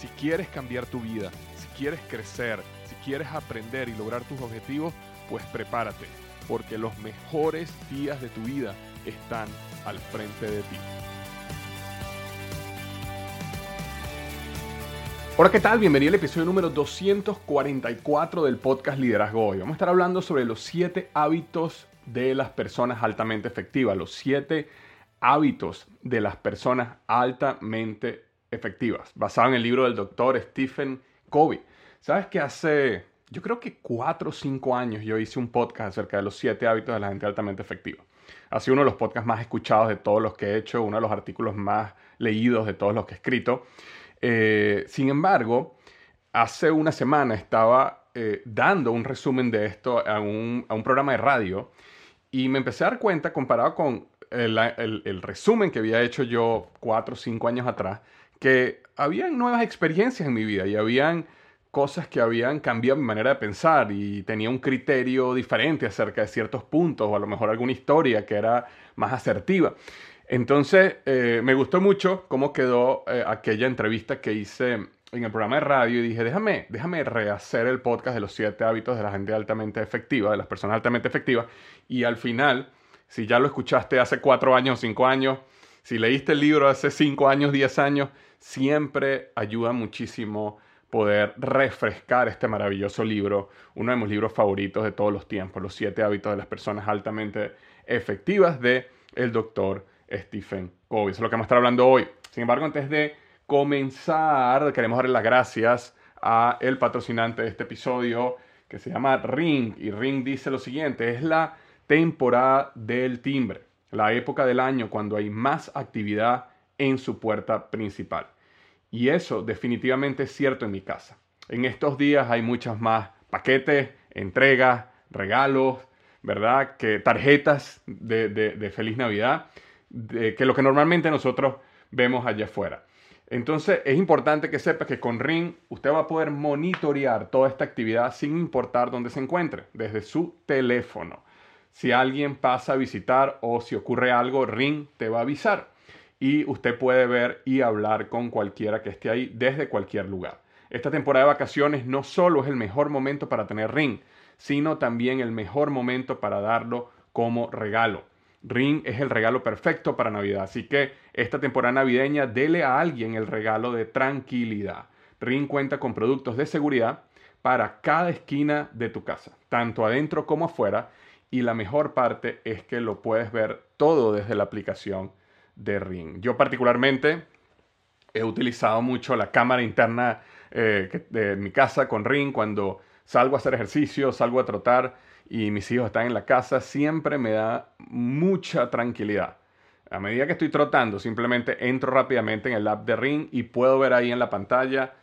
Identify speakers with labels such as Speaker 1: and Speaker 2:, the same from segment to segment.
Speaker 1: Si quieres cambiar tu vida, si quieres crecer, si quieres aprender y lograr tus objetivos, pues prepárate, porque los mejores días de tu vida están al frente de ti. Hola, ¿qué tal? Bienvenido al episodio número 244 del podcast Liderazgo Hoy. Vamos a estar hablando sobre los 7 hábitos de las personas altamente efectivas, los 7 hábitos de las personas altamente efectivas, basado en el libro del doctor Stephen Covey. ¿Sabes que hace, yo creo que 4 o 5 años yo hice un podcast acerca de los 7 hábitos de la gente altamente efectiva? Ha sido uno de los podcasts más escuchados de todos los que he hecho, uno de los artículos más leídos de todos los que he escrito. Eh, sin embargo, hace una semana estaba eh, dando un resumen de esto a un, programa de radio y me empecé a dar cuenta, comparado con el, resumen que había hecho yo cuatro o cinco años atrás, que habían nuevas experiencias en mi vida y habían cosas que habían cambiado mi manera de pensar y tenía un criterio diferente acerca de ciertos puntos o a lo mejor alguna historia que era más asertiva. Entonces, eh, me gustó mucho cómo quedó eh, aquella entrevista que hice en el programa de radio y dije, déjame, déjame rehacer el podcast de los siete hábitos de la gente altamente efectiva, de las personas altamente efectivas. Y al final, si ya lo escuchaste hace cuatro años cinco años, si leíste el libro hace cinco años, diez años, siempre ayuda muchísimo poder refrescar este maravilloso libro, uno de mis libros favoritos de todos los tiempos, Los siete hábitos de las personas altamente efectivas de el doctor Stephen Covey. Eso es lo que vamos a estar hablando hoy. Sin embargo, antes de comenzar, queremos darle las gracias a el patrocinante de este episodio que se llama Ring y Ring dice lo siguiente, es la temporada del timbre, la época del año cuando hay más actividad en su puerta principal. Y eso definitivamente es cierto en mi casa. En estos días hay muchas más paquetes, entregas, regalos, ¿verdad? Que tarjetas de, Feliz Navidad, que lo que normalmente nosotros vemos allá afuera. Entonces es importante que sepa que con Ring usted va a poder monitorear toda esta actividad sin importar dónde se encuentre, desde su teléfono. Si alguien pasa a visitar o si ocurre algo, Ring te va a avisar y usted puede ver y hablar con cualquiera que esté ahí desde cualquier lugar. Esta temporada de vacaciones no solo es el mejor momento para tener Ring, sino también el mejor momento para darlo como regalo. Ring es el regalo perfecto para Navidad, así que esta temporada navideña dele a alguien el regalo de tranquilidad. Ring cuenta con productos de seguridad para cada esquina de tu casa, tanto adentro como afuera, y la mejor parte es que lo puedes ver todo desde la aplicación de Ring. Yo particularmente he utilizado mucho la cámara interna eh, de mi casa con Ring cuando salgo a hacer ejercicio, salgo a trotar y mis hijos están en la casa, siempre me da mucha tranquilidad. A medida que estoy trotando, simplemente entro rápidamente en el app de Ring y puedo ver ahí en la pantalla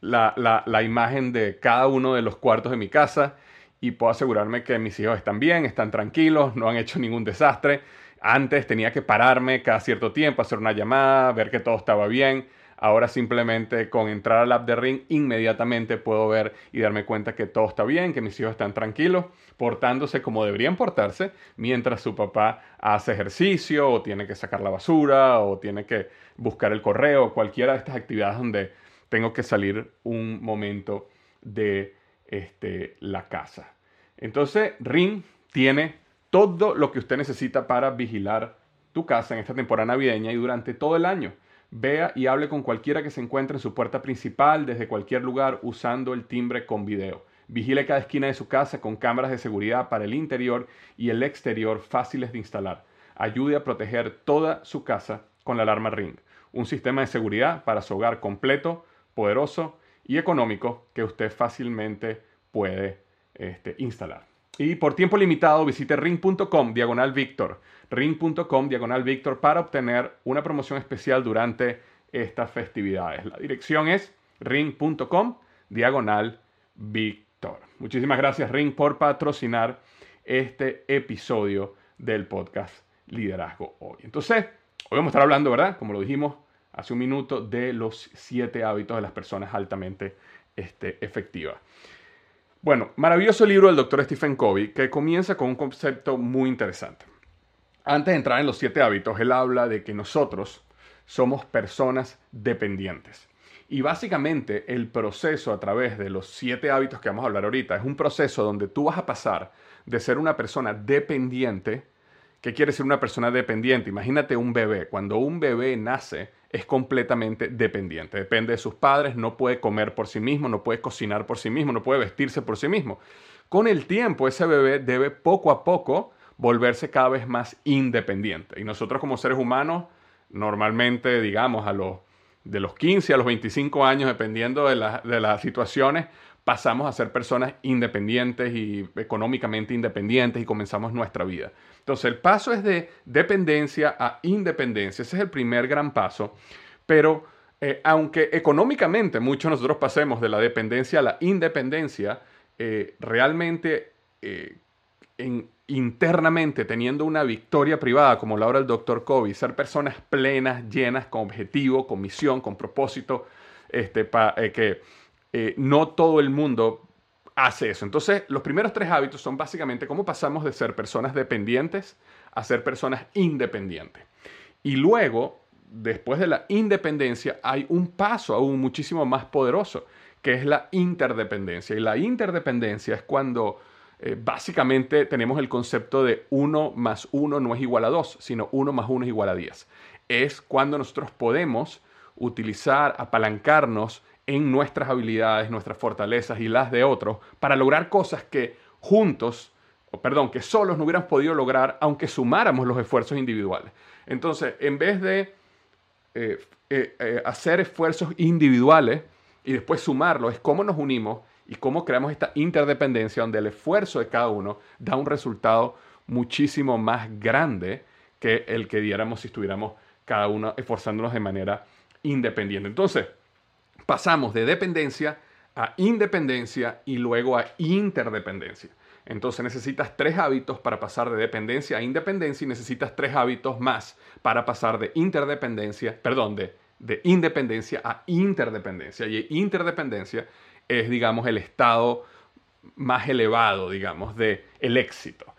Speaker 1: la, la imagen de cada uno de los cuartos de mi casa y puedo asegurarme que mis hijos están bien, están tranquilos, no han hecho ningún desastre. Antes tenía que pararme cada cierto tiempo, hacer una llamada, ver que todo estaba bien. Ahora simplemente con entrar al app de Ring inmediatamente puedo ver y darme cuenta que todo está bien, que mis hijos están tranquilos, portándose como deberían portarse, mientras su papá hace ejercicio o tiene que sacar la basura o tiene que buscar el correo, cualquiera de estas actividades donde tengo que salir un momento de este, la casa. Entonces, Ring tiene todo lo que usted necesita para vigilar tu casa en esta temporada navideña y durante todo el año. Vea y hable con cualquiera que se encuentre en su puerta principal desde cualquier lugar usando el timbre con video. Vigile cada esquina de su casa con cámaras de seguridad para el interior y el exterior fáciles de instalar. Ayude a proteger toda su casa con la alarma Ring, un sistema de seguridad para su hogar completo, poderoso y económico que usted fácilmente puede este, instalar. Y por tiempo limitado visite ring.com diagonal Victor, ring.com diagonal Victor para obtener una promoción especial durante estas festividades. La dirección es ring.com diagonal Victor. Muchísimas gracias Ring por patrocinar este episodio del podcast Liderazgo Hoy. Entonces, hoy vamos a estar hablando, ¿verdad? Como lo dijimos hace un minuto, de los siete hábitos de las personas altamente este, efectivas. Bueno, maravilloso libro del doctor Stephen Covey que comienza con un concepto muy interesante. Antes de entrar en los siete hábitos, él habla de que nosotros somos personas dependientes. Y básicamente el proceso a través de los siete hábitos que vamos a hablar ahorita es un proceso donde tú vas a pasar de ser una persona dependiente ¿Qué quiere decir una persona dependiente? Imagínate un bebé. Cuando un bebé nace, es completamente dependiente. Depende de sus padres, no puede comer por sí mismo, no puede cocinar por sí mismo, no puede vestirse por sí mismo. Con el tiempo, ese bebé debe poco a poco volverse cada vez más independiente. Y nosotros como seres humanos, normalmente, digamos, a los, de los 15 a los 25 años, dependiendo de, de las situaciones, pasamos a ser personas independientes y económicamente independientes y comenzamos nuestra vida. Entonces el paso es de dependencia a independencia. Ese es el primer gran paso. Pero eh, aunque económicamente muchos nosotros pasemos de la dependencia a la independencia, eh, realmente eh, internamente teniendo una victoria privada, como la hora el doctor Kobe, ser personas plenas, llenas, con objetivo, con misión, con propósito, este, que no todo el mundo hace eso. Entonces, los primeros tres hábitos son básicamente cómo pasamos de ser personas dependientes a ser personas independientes. Y luego, después de la independencia, hay un paso aún muchísimo más poderoso, que es la interdependencia. Y la interdependencia es cuando eh, básicamente tenemos el concepto de uno más uno no es igual a dos, sino uno más uno es igual a diez. Es cuando nosotros podemos utilizar, apalancarnos en nuestras habilidades, nuestras fortalezas y las de otros para lograr cosas que juntos, o perdón, que solos no hubieran podido lograr aunque sumáramos los esfuerzos individuales. Entonces, en vez de eh, eh, eh, hacer esfuerzos individuales y después sumarlos, es cómo nos unimos y cómo creamos esta interdependencia donde el esfuerzo de cada uno da un resultado muchísimo más grande que el que diéramos si estuviéramos cada uno esforzándonos de manera independiente. Entonces, pasamos de dependencia a independencia y luego a interdependencia. Entonces necesitas tres hábitos para pasar de dependencia a independencia y necesitas tres hábitos más para pasar de interdependencia, perdón, de, de independencia a interdependencia. Y interdependencia es, digamos, el estado más elevado, digamos, de el éxito.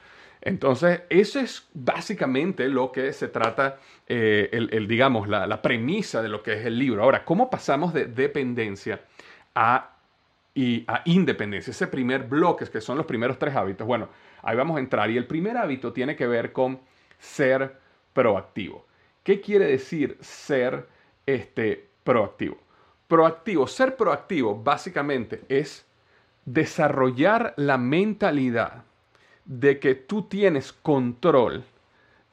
Speaker 1: Entonces, eso es básicamente lo que se trata, eh, el, digamos, la, premisa de lo que es el libro. Ahora, ¿cómo pasamos de dependencia a, independencia? Ese primer bloque, que son los primeros tres hábitos. Bueno, ahí vamos a entrar. Y el primer hábito tiene que ver con ser proactivo. ¿Qué quiere decir ser este, proactivo? Proactivo, ser proactivo básicamente es desarrollar la mentalidad de que tú tienes control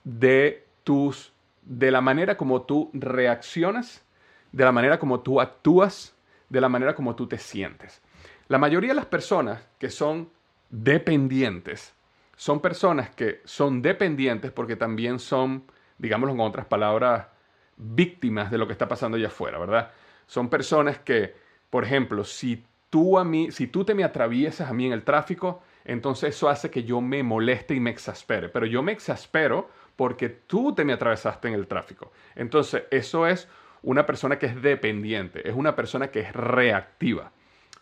Speaker 1: de tus de la manera como tú reaccionas, de la manera como tú actúas, de la manera como tú te sientes. La mayoría de las personas que son dependientes son personas que son dependientes porque también son, digámoslo con otras palabras, víctimas de lo que está pasando allá afuera, ¿verdad? Son personas que, por ejemplo, si tú a mí, si tú te me atraviesas a mí en el tráfico, entonces eso hace que yo me moleste y me exaspere. Pero yo me exaspero porque tú te me atravesaste en el tráfico. Entonces eso es una persona que es dependiente, es una persona que es reactiva,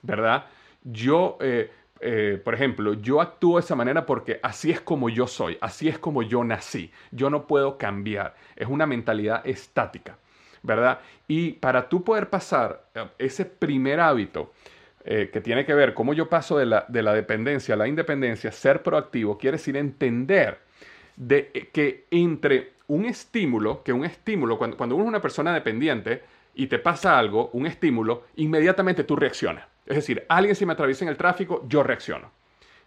Speaker 1: ¿verdad? Yo, eh, eh, por ejemplo, yo actúo de esa manera porque así es como yo soy, así es como yo nací. Yo no puedo cambiar. Es una mentalidad estática, ¿verdad? Y para tú poder pasar eh, ese primer hábito, eh, que tiene que ver cómo yo paso de la, dependencia a la independencia, ser proactivo, quiere decir entender de, eh, que entre un estímulo, que un estímulo, cuando, cuando uno es una persona dependiente y te pasa algo, un estímulo, inmediatamente tú reaccionas. Es decir, alguien se me atraviesa en el tráfico, yo reacciono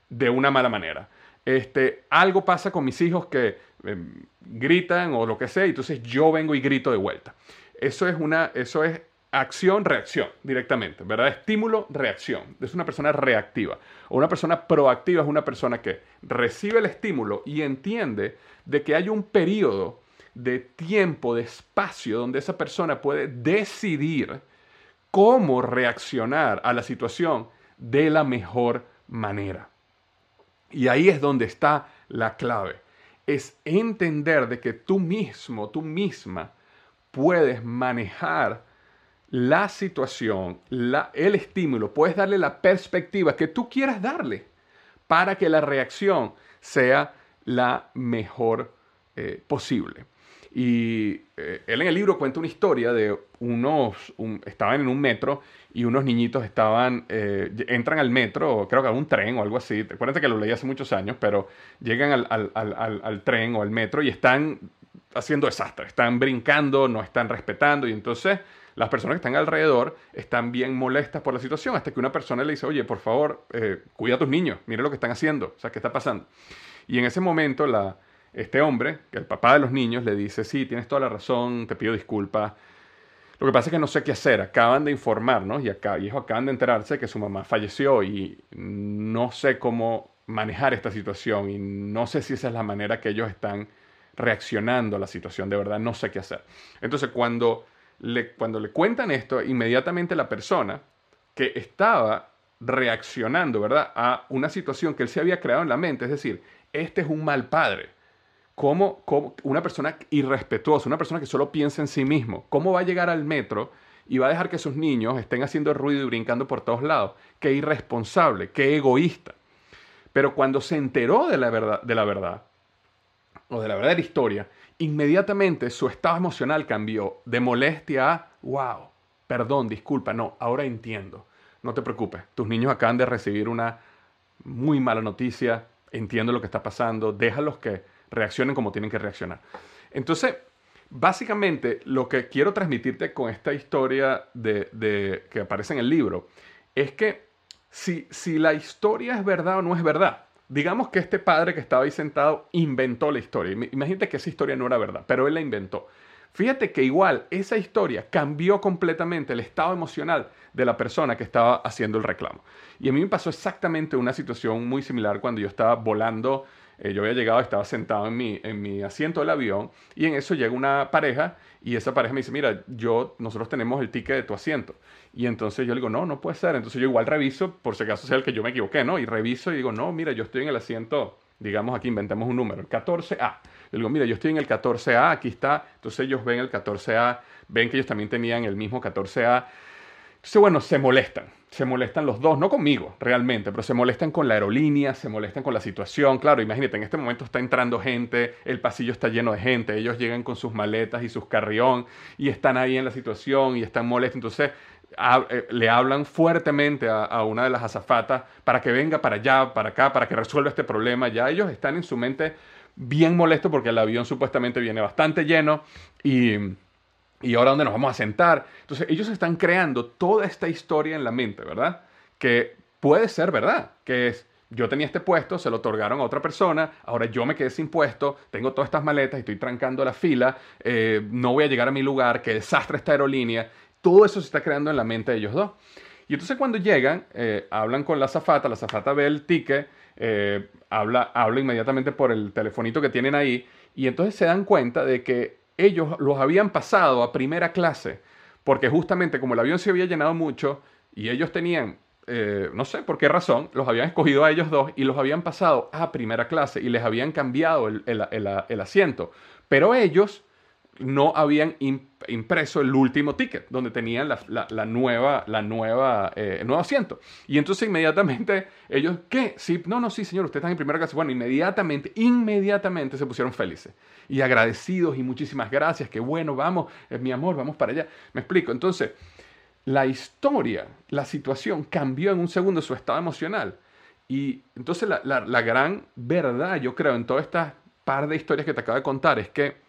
Speaker 1: de una mala manera. Este, algo pasa con mis hijos que em, gritan o lo que sea, y entonces yo vengo y grito de vuelta. Eso es una, eso es acción, reacción directamente, ¿verdad? Estímulo, reacción. Es una persona reactiva. O una persona proactiva es una persona que recibe el estímulo y entiende de que hay un periodo de tiempo, de espacio, donde esa persona puede decidir cómo reaccionar a la situación de la mejor manera. Y ahí es donde está la clave. Es entender de que tú mismo, tú misma, puedes manejar la situación, el estímulo, puedes darle la perspectiva que tú quieras darle para que la reacción sea la mejor eh, posible. Y eh, él en el libro cuenta una historia de unos, estaban en un metro y unos niñitos estaban, eh, entran al metro, creo que a un tren o algo así, acuérdate que lo leí hace muchos años, pero llegan al, al tren o al metro y están haciendo desastre, están brincando, no están respetando y entonces las personas que están alrededor están bien molestas por la situación, hasta que una persona le dice, oye, por favor, eh, cuida a tus niños, mire lo que están haciendo, o sea, ¿qué está pasando? Y en ese momento la, este hombre, el papá de los niños, le dice, sí, tienes toda la razón, te pido disculpas. Lo que pasa es que no sé qué hacer, acaban de informarnos y, acá, y acaban de enterarse que su mamá falleció y no sé cómo manejar esta situación y no sé si esa es la manera que ellos están reaccionando a la situación, de verdad no sé qué hacer. Entonces cuando cuando le cuentan esto, inmediatamente la persona que estaba reaccionando, ¿verdad? A una situación que él se había creado en la mente, es decir, este es un mal padre. ¿Cómo, cómo, una persona irrespetuosa, una persona que solo piensa en sí mismo, cómo va a llegar al metro y va a dejar que sus niños estén haciendo ruido y brincando por todos lados? Qué irresponsable, qué egoísta. Pero cuando se enteró de la verdad, de la verdad o de la verdadera historia, inmediatamente su estado emocional cambió de molestia a, wow, perdón, disculpa, no, ahora entiendo. No te preocupes, tus niños acaban de recibir una muy mala noticia, entiendo lo que está pasando, déjalos que reaccionen como tienen que reaccionar. Entonces, básicamente lo que quiero transmitirte con esta historia de, que aparece en el libro es que si, si la historia es verdad o no es verdad, digamos que este padre que estaba ahí sentado inventó la historia. Imagínate que esa historia no era verdad, pero él la inventó. Fíjate que igual esa historia cambió completamente el estado emocional de la persona que estaba haciendo el reclamo. Y a mí me pasó exactamente una situación muy similar cuando yo estaba volando eh, yo había llegado, estaba sentado en mi, en mi asiento del avión y en eso llega una pareja y esa pareja me dice, mira, yo, nosotros tenemos el ticket de tu asiento. Y entonces yo le digo, no, no puede ser. Entonces yo igual reviso, por si acaso sea el que yo me equivoqué, ¿no? Y reviso y digo, no, mira, yo estoy en el asiento, digamos aquí, inventemos un número, el 14A. Yo digo, mira, yo estoy en el 14A, aquí está. Entonces ellos ven el 14A, ven que ellos también tenían el mismo 14A. Entonces, bueno, se molestan se molestan los dos, no conmigo realmente, pero se molestan con la aerolínea, se molestan con la situación. Claro, imagínate, en este momento está entrando gente, el pasillo está lleno de gente, ellos llegan con sus maletas y sus carrión y están ahí en la situación y están molestos. Entonces eh, le hablan fuertemente a, a, una de las azafatas para que venga para allá, para acá, para que resuelva este problema. Ya ellos están en su mente bien molestos porque el avión supuestamente viene bastante lleno y y ahora dónde nos vamos a sentar. Entonces ellos están creando toda esta historia en la mente, ¿verdad? Que puede ser verdad, que es, yo tenía este puesto, se lo otorgaron a otra persona, ahora yo me quedé sin puesto, tengo todas estas maletas y estoy trancando la fila, eh, no voy a llegar a mi lugar, qué desastre esta aerolínea. Todo eso se está creando en la mente de ellos dos. Y entonces cuando llegan, eh, hablan con la zafata, la zafata ve el ticket, eh, habla, habla inmediatamente por el telefonito que tienen ahí, y entonces se dan cuenta de que ellos los habían pasado a primera clase, porque justamente como el avión se había llenado mucho y ellos tenían, eh, no sé por qué razón, los habían escogido a ellos dos y los habían pasado a primera clase y les habían cambiado el asiento. Pero ellos no habían impreso el último ticket, donde tenían la, nueva, la nueva, eh, el nuevo asiento. Y entonces inmediatamente ellos, ¿qué? Sí, no, no, sí, señor, usted está en primera clase. Bueno, inmediatamente, inmediatamente se pusieron felices y agradecidos y muchísimas gracias, qué bueno, vamos, es mi amor, vamos para allá. Me explico. Entonces, la historia, la situación cambió en un segundo su estado emocional. Y entonces la, la gran verdad, yo creo, en toda esta par de historias que te acabo de contar es que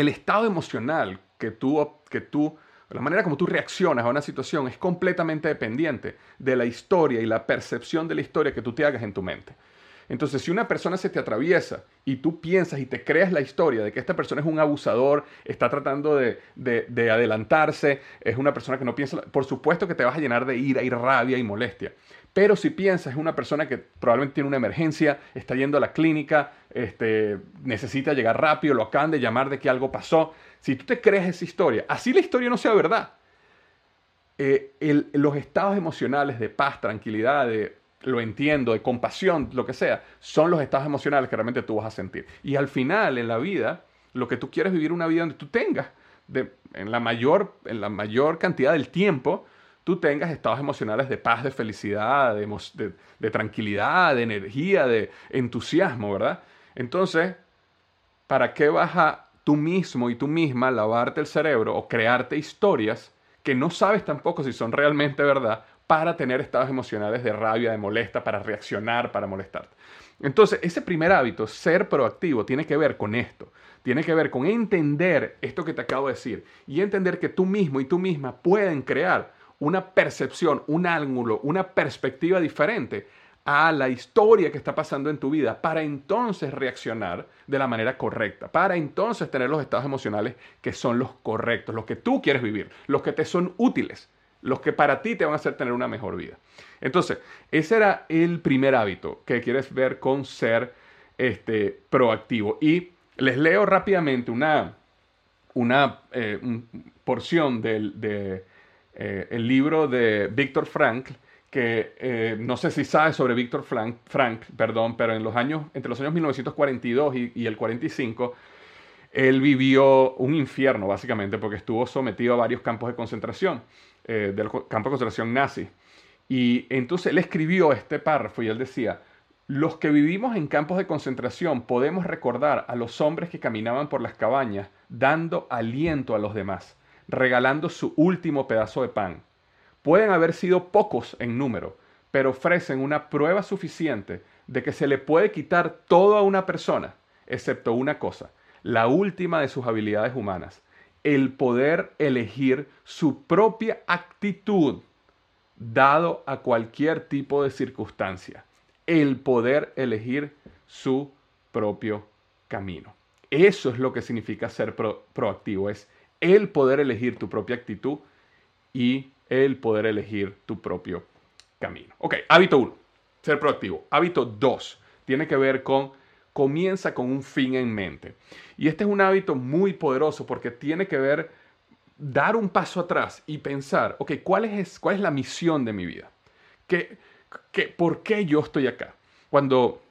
Speaker 1: el estado emocional que tú, que tú, la manera como tú reaccionas a una situación es completamente dependiente de la historia y la percepción de la historia que tú te hagas en tu mente. Entonces, si una persona se te atraviesa y tú piensas y te creas la historia de que esta persona es un abusador, está tratando de, de, adelantarse, es una persona que no piensa, por supuesto que te vas a llenar de ira y rabia y molestia. Pero si piensas es una persona que probablemente tiene una emergencia, está yendo a la clínica, este, necesita llegar rápido, lo acaban de llamar de que algo pasó, si tú te crees esa historia, así la historia no sea verdad, eh, los estados emocionales de paz, tranquilidad, de lo entiendo, de compasión, lo que sea, son los estados emocionales que realmente tú vas a sentir. Y al final, en la vida, lo que tú quieres vivir una vida donde tú tengas, de, en, la mayor, en la mayor cantidad del tiempo, tú tengas estados emocionales de paz, de felicidad, de, de tranquilidad, de energía, de entusiasmo, ¿verdad? Entonces, ¿para qué vas a tú mismo y tú misma lavarte el cerebro o crearte historias que no sabes tampoco si son realmente verdad para tener estados emocionales de rabia, de molesta, para reaccionar, para molestarte. Entonces, ese primer hábito, ser proactivo, tiene que ver con esto. Tiene que ver con entender esto que te acabo de decir y entender que tú mismo y tú misma pueden crear una percepción, un ángulo, una perspectiva diferente a la historia que está pasando en tu vida para entonces reaccionar de la manera correcta, para entonces tener los estados emocionales que son los correctos, los que tú quieres vivir, los que te son útiles los que para ti te van a hacer tener una mejor vida. Entonces, ese era el primer hábito que quieres ver con ser este, proactivo. Y les leo rápidamente una, una eh, porción del de, eh, el libro de Víctor Frank, que eh, no sé si sabes sobre Víctor Frank, Frank, perdón, pero en los años, entre los años 1942 y, y el 45, él vivió un infierno, básicamente, porque estuvo sometido a varios campos de concentración. Eh, del campo de concentración nazi. Y entonces él escribió este párrafo y él decía, los que vivimos en campos de concentración podemos recordar a los hombres que caminaban por las cabañas dando aliento a los demás, regalando su último pedazo de pan. Pueden haber sido pocos en número, pero ofrecen una prueba suficiente de que se le puede quitar todo a una persona, excepto una cosa, la última de sus habilidades humanas, el poder elegir su propia actitud dado a cualquier tipo de circunstancia. El poder elegir su propio camino. Eso es lo que significa ser proactivo, es el poder elegir tu propia actitud y el poder elegir tu propio camino. Ok, hábito 1, ser proactivo. Hábito 2, tiene que ver con comienza con un fin en mente. Y este es un hábito muy poderoso porque tiene que ver dar un paso atrás y pensar, ok, ¿cuál es, cuál es la misión de mi vida? ¿Qué, por qué yo estoy acá? Cuando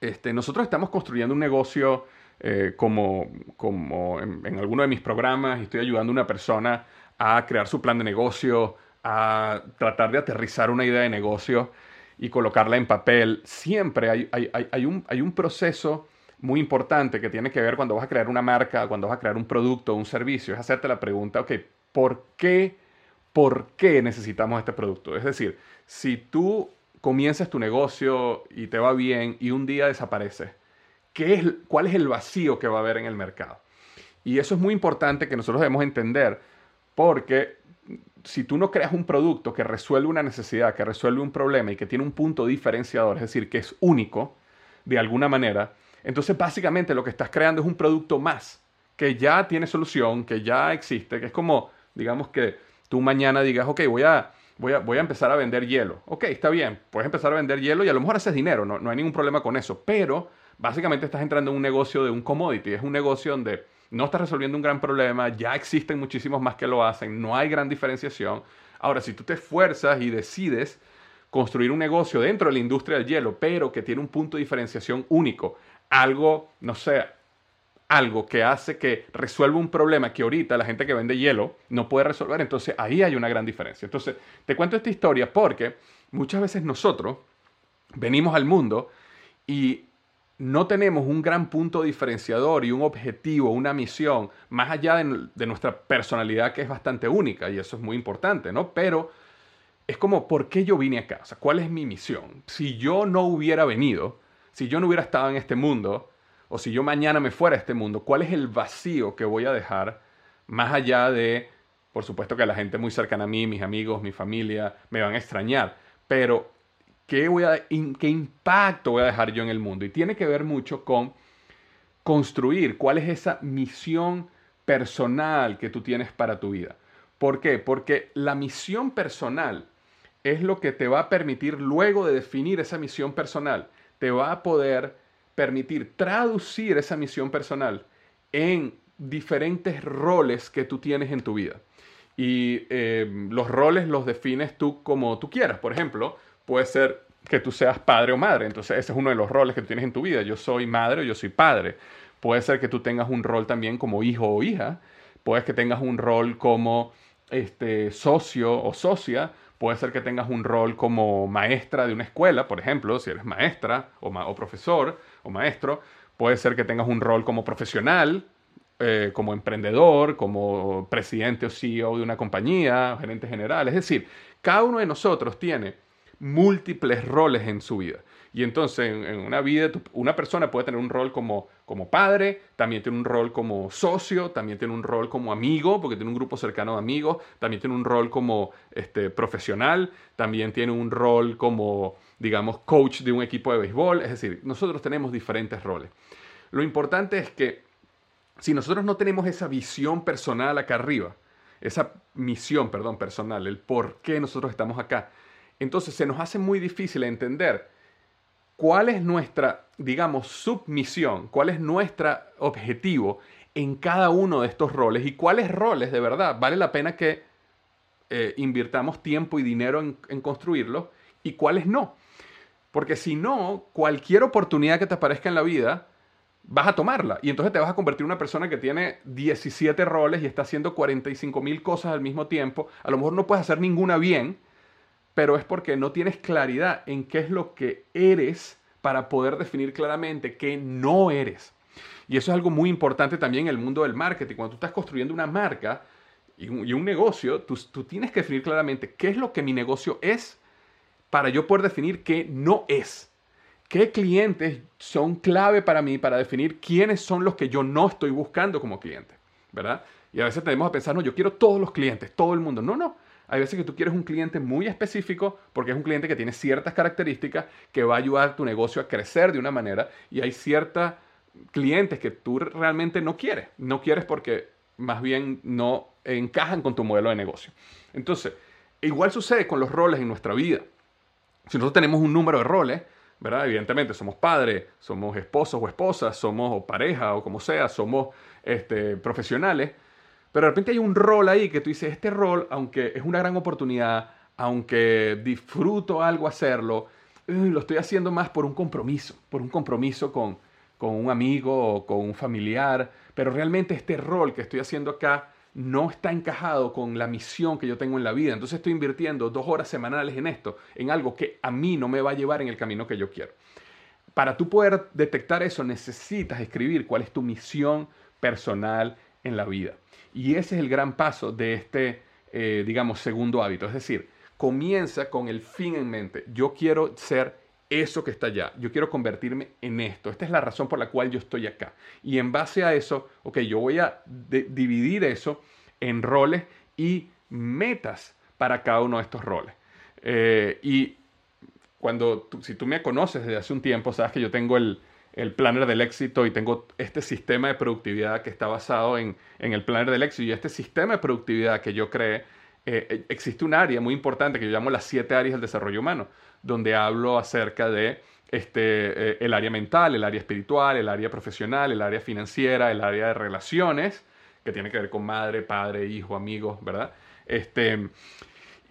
Speaker 1: este, nosotros estamos construyendo un negocio eh, como, como en, en, alguno de mis programas estoy ayudando a una persona a crear su plan de negocio, a tratar de aterrizar una idea de negocio, y colocarla en papel, siempre hay, hay, un, hay un proceso muy importante que tiene que ver cuando vas a crear una marca, cuando vas a crear un producto un servicio, es hacerte la pregunta, ok, ¿por qué, ¿por qué necesitamos este producto? Es decir, si tú comienzas tu negocio y te va bien y un día desaparece, ¿qué es, ¿cuál es el vacío que va a haber en el mercado? Y eso es muy importante que nosotros debemos entender porque si tú no creas un producto que resuelve una necesidad, que resuelve un problema y que tiene un punto diferenciador, es decir, que es único de alguna manera, entonces básicamente lo que estás creando es un producto más, que ya tiene solución, que ya existe, que es como, digamos que tú mañana digas, ok, voy a, voy a, voy a empezar a vender hielo. Ok, está bien, puedes empezar a vender hielo y a lo mejor haces dinero, no, no hay ningún problema con eso, pero básicamente estás entrando en un negocio de un commodity, es un negocio donde no estás resolviendo un gran problema, ya existen muchísimos más que lo hacen, no hay gran diferenciación. Ahora, si tú te esfuerzas y decides construir un negocio dentro de la industria del hielo, pero que tiene un punto de diferenciación único, algo, no sé, algo que hace que resuelva un problema que ahorita la gente que vende hielo no puede resolver, entonces ahí hay una gran diferencia. Entonces, te cuento esta historia porque muchas veces nosotros venimos al mundo y no tenemos un gran punto diferenciador y un objetivo, una misión, más allá de, nuestra personalidad que es bastante única y eso es muy importante, ¿no? Pero es como, ¿por qué yo vine acá? O sea, ¿cuál es mi misión? Si yo no hubiera venido, si yo no hubiera estado en este mundo, o si yo mañana me fuera a este mundo, ¿cuál es el vacío que voy a dejar más allá de, por supuesto que la gente muy cercana a mí, mis amigos, mi familia, me van a extrañar, pero ¿qué, impacto voy a dejar yo en el mundo? Y tiene que ver mucho con construir cuál es esa misión personal que tú tienes para tu vida. ¿Por qué? Porque la misión personal es lo que te va a permitir luego de definir esa misión personal, te va a poder permitir traducir esa misión personal en diferentes roles que tú tienes en tu vida. Y eh, los roles los defines tú como tú quieras. Por ejemplo, puede ser que tú seas padre o madre. Entonces ese es uno de los roles que tú tienes en tu vida. Yo soy madre o yo soy padre. Puede ser que tú tengas un rol también como hijo o hija. Puede que tengas un rol como este, socio o socia. Puede ser que tengas un rol como maestra de una escuela, por ejemplo, si eres maestra o, o profesor o maestro. Puede ser que tengas un rol como profesional, eh, como emprendedor, como presidente o CEO de una compañía, gerente general. Es decir, cada uno de nosotros tiene múltiples roles en su vida. Y entonces en, una vida, una persona puede tener un rol como, como padre, también tiene un rol como socio, también tiene un rol como amigo, porque tiene un grupo cercano de amigos, también tiene un rol como este, profesional, también tiene un rol como, digamos, coach de un equipo de béisbol. Es decir, nosotros tenemos diferentes roles. Lo importante es que si nosotros no tenemos esa visión personal acá arriba, esa misión, perdón, personal, el por qué nosotros estamos acá, entonces se nos hace muy difícil entender cuál es nuestra, digamos, submisión, cuál es nuestro objetivo en cada uno de estos roles y cuáles roles de verdad vale la pena que eh, invirtamos tiempo y dinero en, en construirlos y cuáles no. Porque si no, cualquier oportunidad que te aparezca en la vida, vas a tomarla. Y entonces te vas a convertir en una persona que tiene 17 roles y está haciendo 45 mil cosas al mismo tiempo. A lo mejor no puedes hacer ninguna bien, pero es porque no tienes claridad en qué es lo que eres para poder definir claramente qué no eres. Y eso es algo muy importante también en el mundo del marketing. Cuando tú estás construyendo una marca y un, negocio, tú, tienes que definir claramente qué es lo que mi negocio es para yo poder definir qué no es. ¿Qué clientes son clave para mí para definir quiénes son los que yo no estoy buscando como cliente? ¿Verdad? Y a veces tenemos a pensar, no, yo quiero todos los clientes, todo el mundo. No, no. Hay veces que tú quieres un cliente muy específico porque es un cliente que tiene ciertas características que va a ayudar a tu negocio a crecer de una manera y hay ciertos clientes que tú realmente no quieres. No quieres porque más bien no encajan con tu modelo de negocio. Entonces, igual sucede con los roles en nuestra vida. Si nosotros tenemos un número de roles, ¿verdad? Evidentemente somos padres, somos esposos o esposas, somos pareja o como sea, somos este, profesionales, pero de repente hay un rol ahí que tú dices, este rol, aunque es una gran oportunidad, aunque disfruto algo hacerlo, lo estoy haciendo más por un compromiso, por un compromiso con, con un amigo o con un familiar, pero realmente este rol que estoy haciendo acá no está encajado con la misión que yo tengo en la vida. Entonces estoy invirtiendo dos horas semanales en esto, en algo que a mí no me va a llevar en el camino que yo quiero. Para tú poder detectar eso necesitas escribir cuál es tu misión personal en la vida. Y ese es el gran paso de este, eh, digamos, segundo hábito. Es decir, comienza con el fin en mente. Yo quiero ser eso que está allá. Yo quiero convertirme en esto. Esta es la razón por la cual yo estoy acá. Y en base a eso, ok, yo voy a dividir eso en roles y metas para cada uno de estos roles. Eh, y cuando, si tú me conoces desde hace un tiempo, sabes que yo tengo el, el planner del éxito y tengo este sistema de productividad que está basado en, el planner del éxito y este sistema de productividad que yo creé, eh, eh, existe un área muy importante que yo llamo las siete áreas del desarrollo humano, donde hablo acerca de este, eh, el área mental, el área espiritual, el área profesional, el área financiera, el área de relaciones, que tiene que ver con madre, padre, hijo, amigos, ¿verdad? Este,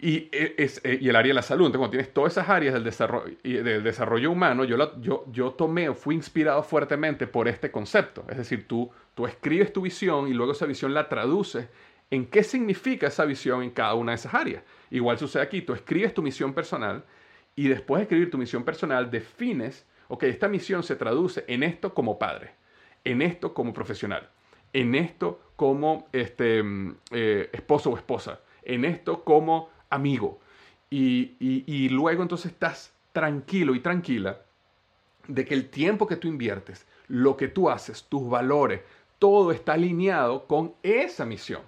Speaker 1: y, e, e, y el área de la salud. Entonces, cuando tienes todas esas áreas del desarrollo, del desarrollo humano, yo, yo, yo tomé, fui inspirado fuertemente por este concepto. Es decir, tú, tú escribes tu visión y luego esa visión la traduces en qué significa esa visión en cada una de esas áreas. Igual sucede aquí, tú escribes tu misión personal y después de escribir tu misión personal defines, ok, esta misión se traduce en esto como padre, en esto como profesional, en esto como este, mm, eh, esposo o esposa, en esto como amigo. Y, luego entonces estás tranquilo y tranquila de que el tiempo que tú inviertes lo que tú haces, tus valores, todo está alineado con esa misión.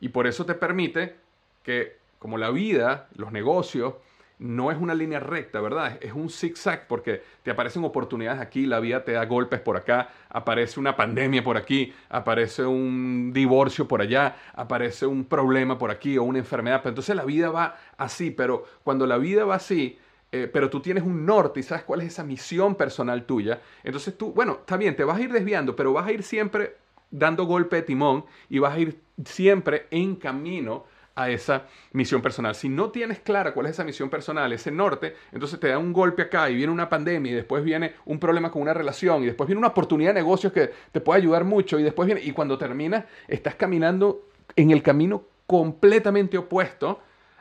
Speaker 1: Y por eso te permite que, como la vida, los negocios, no es una línea recta, ¿verdad? Es un zigzag porque te aparecen oportunidades aquí, la vida te da golpes por acá, aparece una pandemia por aquí, aparece un divorcio por allá, aparece un problema por aquí o una enfermedad. entonces la vida va así, pero cuando la vida va así, eh, pero tú tienes un norte y sabes cuál es esa misión personal tuya, entonces tú, bueno, está bien, te vas a ir desviando, pero vas a ir siempre dando golpe de timón y vas a ir siempre en camino a esa misión personal. Si no tienes clara cuál es esa misión personal, ese norte, entonces te da un golpe acá y viene una pandemia y después viene un problema con una relación y después viene una oportunidad de negocios que te puede ayudar mucho y después viene y cuando terminas estás caminando en el camino completamente opuesto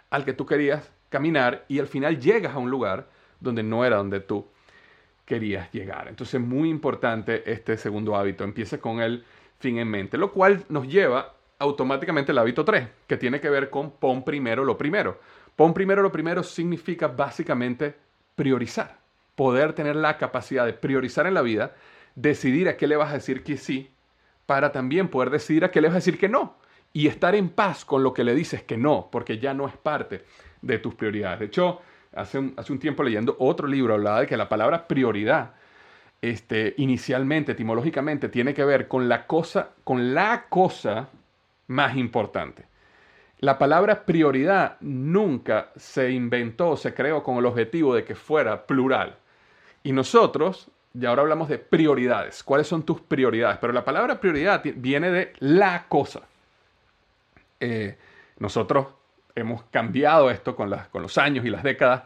Speaker 1: al que tú querías caminar y al final llegas a un lugar donde no era donde tú querías llegar. Entonces, muy importante este segundo hábito. Empieza con el fin en mente, lo cual nos lleva automáticamente el hábito 3, que tiene que ver con pon primero lo primero. Pon primero lo primero significa básicamente priorizar, poder tener la capacidad de priorizar en la vida, decidir a qué le vas a decir que sí, para también poder decidir a qué le vas a decir que no y estar en paz con lo que le dices que no, porque ya no es parte de tus prioridades. De hecho, hace un, hace un tiempo leyendo otro libro hablaba de que la palabra prioridad este, inicialmente, etimológicamente, tiene que ver con la cosa, con la cosa más importante. La palabra prioridad nunca se inventó, se creó con el objetivo de que fuera plural. Y nosotros, ya ahora hablamos de prioridades. ¿Cuáles son tus prioridades? Pero la palabra prioridad viene de la cosa. Eh, nosotros hemos cambiado esto con, con los años y las décadas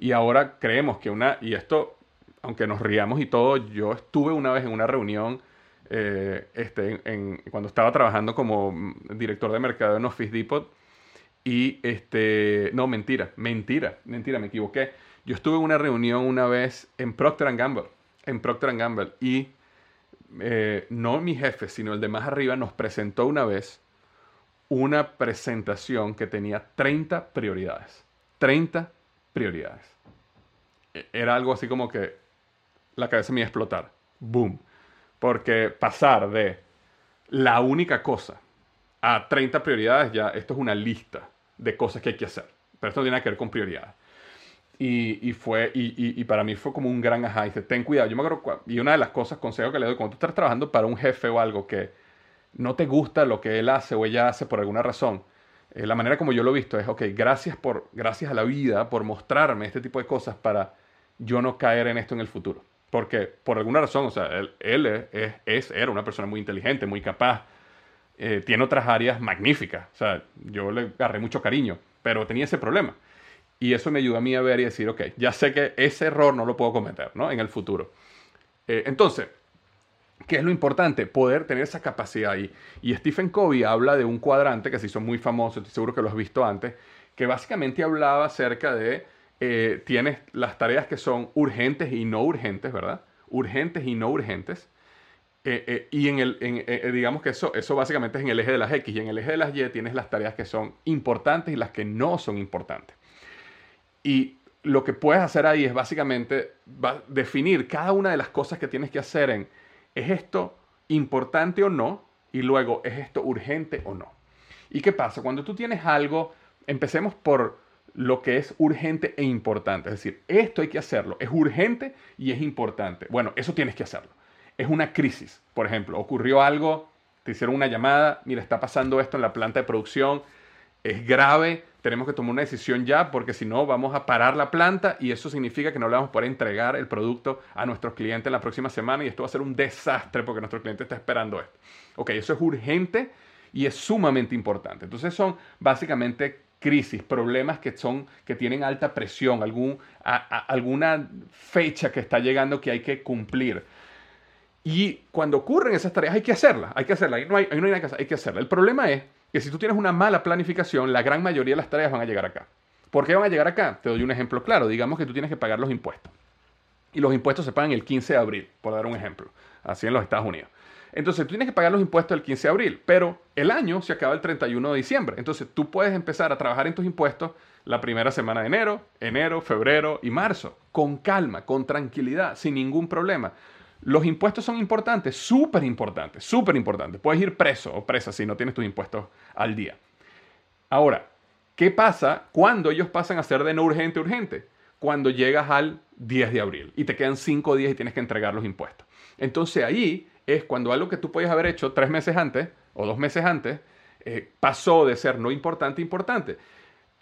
Speaker 1: y ahora creemos que una, y esto, aunque nos riamos y todo, yo estuve una vez en una reunión eh, este, en, cuando estaba trabajando como director de mercado en Office Depot. Y este, no, mentira, mentira, mentira, me equivoqué. Yo estuve en una reunión una vez en Procter Gamble, en Procter Gamble, y eh, no mi jefe, sino el de más arriba nos presentó una vez una presentación que tenía 30 prioridades. 30 prioridades. E, era algo así como que la cabeza me iba a explotar. Boom. Porque pasar de la única cosa a 30 prioridades, ya esto es una lista de cosas que hay que hacer. Pero esto no tiene que ver con prioridades. Y, fue, y, para mí fue como un gran ajá. Y dice, ten cuidado. Yo me acuerdo, y una de las cosas, consejo que le doy, cuando tú estás trabajando para un jefe o algo que no te gusta lo que él hace o ella hace por alguna razón, eh, la manera como yo lo he visto es, ok, gracias, por, gracias a la vida por mostrarme este tipo de cosas para yo no caer en esto en el futuro. Porque por alguna razón, o sea, él, es, era una persona muy inteligente, muy capaz, eh, tiene otras áreas magníficas. O sea, yo le agarré mucho cariño, pero tenía ese problema. Y eso me ayudó a mí a ver y decir, ok, ya sé que ese error no lo puedo cometer, ¿no? En el futuro. Eh, entonces, ¿qué es lo importante? Poder tener esa capacidad. Y, y Stephen Covey habla de un cuadrante que se hizo muy famoso, estoy seguro que lo has visto antes, que básicamente hablaba acerca de eh, tienes las tareas que son urgentes y no urgentes, ¿verdad? Urgentes y no urgentes. Eh, eh, y en el, digamos que eso, eso básicamente es en el eje de las X. Y en el eje de las Y tienes las tareas que son importantes y las que no son importantes. Y lo que puedes hacer ahí es básicamente definir cada una de las cosas que tienes que hacer en, ¿es esto importante o no? Y luego, ¿es esto urgente o no? ¿Y qué pasa? Cuando tú tienes algo, empecemos por lo que es urgente e importante. Es decir, esto hay que hacerlo. Es urgente y es importante. Bueno, eso tienes que hacerlo. Es una crisis. Por ejemplo, ocurrió algo, te hicieron una llamada, mira, está pasando esto en la planta de producción, es grave, tenemos que tomar una decisión ya porque si no vamos a parar la planta y eso significa que no le vamos a poder entregar el producto a nuestros clientes la próxima semana y esto va a ser un desastre porque nuestro cliente está esperando esto. Ok, eso es urgente y es sumamente importante. Entonces son básicamente crisis, problemas que, son, que tienen alta presión, algún, alguna fecha que está llegando que hay que cumplir. Y cuando ocurren esas tareas hay que hacerlas, hay que hacerlas, no hay, no hay nada que hacer, hay que hacerlas. El problema es que si tú tienes una mala planificación, la gran mayoría de las tareas van a llegar acá. ¿Por qué van a llegar acá? Te doy un ejemplo claro. Digamos que tú tienes que pagar los impuestos. Y los impuestos se pagan el 15 de abril, por dar un ejemplo, así en los Estados Unidos. Entonces tú tienes que pagar los impuestos el 15 de abril, pero el año se acaba el 31 de diciembre. Entonces tú puedes empezar a trabajar en tus impuestos la primera semana de enero, enero, febrero y marzo, con calma, con tranquilidad, sin ningún problema. Los impuestos son importantes, súper importantes, súper importantes. Puedes ir preso o presa si no tienes tus impuestos al día. Ahora, ¿qué pasa cuando ellos pasan a ser de no urgente a urgente? Cuando llegas al 10 de abril y te quedan 5 días y tienes que entregar los impuestos. Entonces ahí es cuando algo que tú puedes haber hecho tres meses antes o dos meses antes eh, pasó de ser no importante a importante.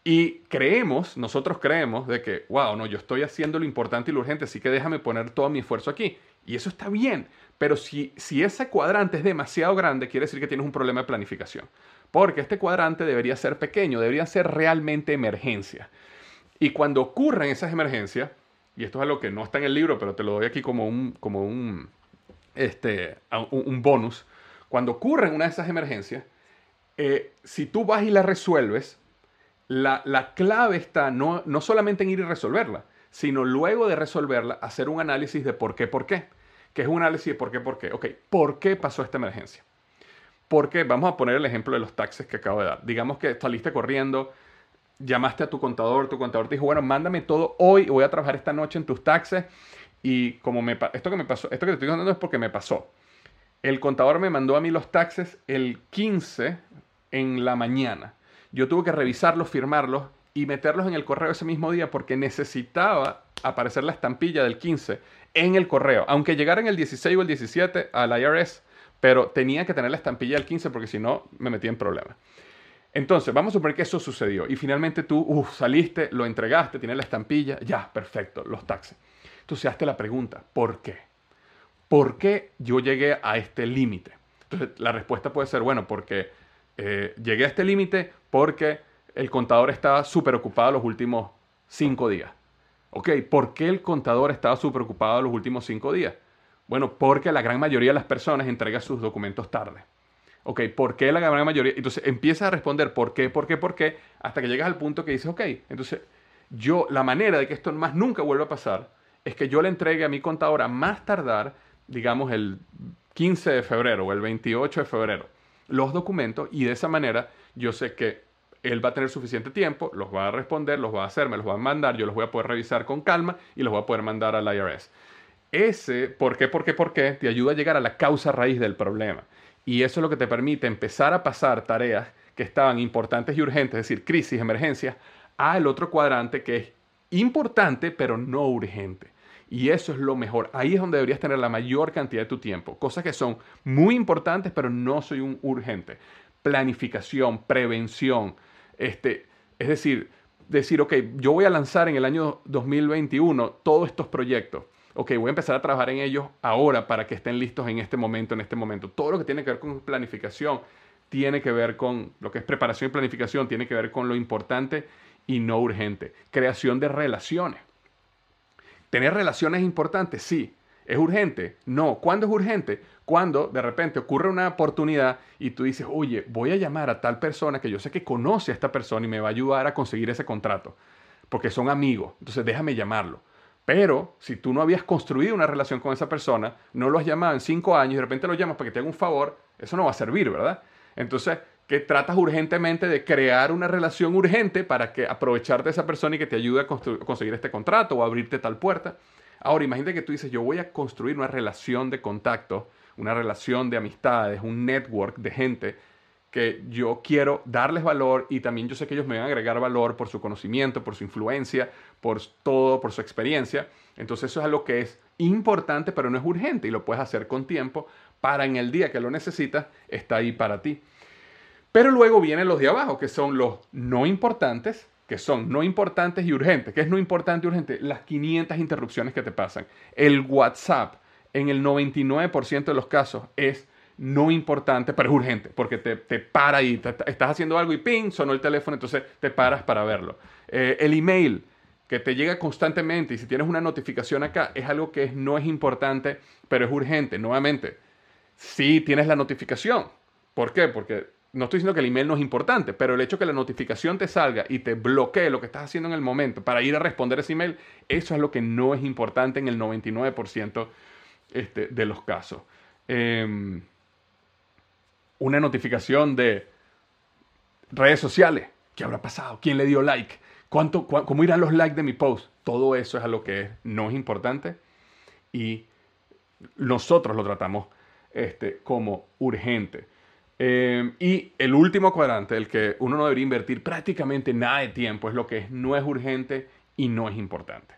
Speaker 1: Y creemos, nosotros creemos de que, wow, no, yo estoy haciendo lo importante y lo urgente, así que déjame poner todo mi esfuerzo aquí. Y eso está bien, pero si, si ese cuadrante es demasiado grande, quiere decir que tienes un problema de planificación. Porque este cuadrante debería ser pequeño, debería ser realmente emergencia. Y cuando ocurren esas emergencias, y esto es algo que no está en el libro, pero te lo doy aquí como un, como un, este, un, bonus, cuando ocurren una de esas emergencias, eh, si tú vas y la resuelves, la, la clave está no, no, solamente en ir y resolverla, sino luego de resolverla, hacer un análisis de por qué, por qué. Que es un análisis de por qué, por qué. Ok, ¿por qué pasó esta emergencia? Porque vamos a poner el ejemplo de los taxes que acabo de dar. Digamos que saliste corriendo, llamaste a tu contador, tu contador te dijo, bueno, mándame todo hoy, voy a trabajar esta noche en tus taxes. Y como me, esto que me pasó, esto que te estoy contando es porque me pasó. El contador me mandó a mí los taxes el 15 en la mañana. Yo tuve que revisarlos, firmarlos y meterlos en el correo ese mismo día porque necesitaba aparecer la estampilla del 15 en el correo. Aunque llegara en el 16 o el 17 al IRS, pero tenía que tener la estampilla del 15 porque si no me metía en problemas. Entonces, vamos a suponer que eso sucedió y finalmente tú saliste, lo entregaste, tienes la estampilla, ya, perfecto, los taxes. Entonces, hazte la pregunta, ¿por qué? ¿Por qué yo llegué a este límite? Entonces, la respuesta puede ser, bueno, porque eh, llegué a este límite porque el contador estaba súper ocupado los últimos cinco días. Ok, ¿por qué el contador estaba súper ocupado los últimos cinco días? Bueno, porque la gran mayoría de las personas entrega sus documentos tarde. Ok, ¿por qué la gran mayoría? Entonces empieza a responder por qué, por qué, por qué, hasta que llegas al punto que dices, ok, entonces yo, la manera de que esto más nunca vuelva a pasar es que yo le entregue a mi contador a más tardar, digamos, el 15 de febrero o el 28 de febrero, los documentos y de esa manera yo sé que él va a tener suficiente tiempo, los va a responder, los va a hacer, me los va a mandar, yo los voy a poder revisar con calma y los voy a poder mandar al IRS. Ese por qué, por qué, por qué te ayuda a llegar a la causa raíz del problema. Y eso es lo que te permite empezar a pasar tareas que estaban importantes y urgentes, es decir, crisis, emergencias, al otro cuadrante que es importante pero no urgente. Y eso es lo mejor. Ahí es donde deberías tener la mayor cantidad de tu tiempo. Cosas que son muy importantes pero no soy un urgente. Planificación, prevención. Este, es decir, decir, ok, yo voy a lanzar en el año 2021 todos estos proyectos ok, voy a empezar a trabajar en ellos ahora para que estén listos en este momento, en este momento. Todo lo que tiene que ver con planificación tiene que ver con lo que es preparación y planificación, tiene que ver con lo importante y no urgente. Creación de relaciones. ¿Tener relaciones importantes? Sí. ¿Es urgente? No. ¿Cuándo es urgente? Cuando de repente ocurre una oportunidad y tú dices, oye, voy a llamar a tal persona que yo sé que conoce a esta persona y me va a ayudar a conseguir ese contrato, porque son amigos. Entonces déjame llamarlo. Pero si tú no habías construido una relación con esa persona, no lo has llamado en cinco años y de repente lo llamas para que te haga un favor, eso no va a servir, ¿verdad? Entonces, que tratas urgentemente de crear una relación urgente para que aprovecharte de esa persona y que te ayude a, conseguir este contrato o abrirte tal puerta. Ahora, imagínate que tú dices, yo voy a construir una relación de contacto, una relación de amistades, un network de gente que yo quiero darles valor y también yo sé que ellos me van a agregar valor por su conocimiento, por su influencia, por todo, por su experiencia. Entonces eso es algo que es importante, pero no es urgente y lo puedes hacer con tiempo para en el día que lo necesitas, está ahí para ti. Pero luego vienen los de abajo, que son los no importantes, que son no importantes y urgentes. ¿Qué es no importante y urgente? Las 500 interrupciones que te pasan. El WhatsApp, en el 99% de los casos, es no importante, pero es urgente, porque te, para y estás haciendo algo y ping, sonó el teléfono, entonces te paras para verlo. Eh, el email, que te llega constantemente y si tienes una notificación acá, es algo que no es importante, pero es urgente. Nuevamente, si tienes la notificación. ¿Por qué? Porque no estoy diciendo que el email no es importante, pero el hecho que la notificación te salga y te bloquee lo que estás haciendo en el momento para ir a responder ese email, eso es lo que no es importante en el 99% este, de los casos. Em, una notificación de redes sociales. ¿Qué habrá pasado? ¿Quién le dio like? ¿Cuánto, ¿Cómo irán los likes de mi post? Todo eso es a lo que no es importante y nosotros lo tratamos este, como urgente. Eh, y el último cuadrante, el que uno no debería invertir prácticamente nada de tiempo, es lo que no es urgente y no es importante.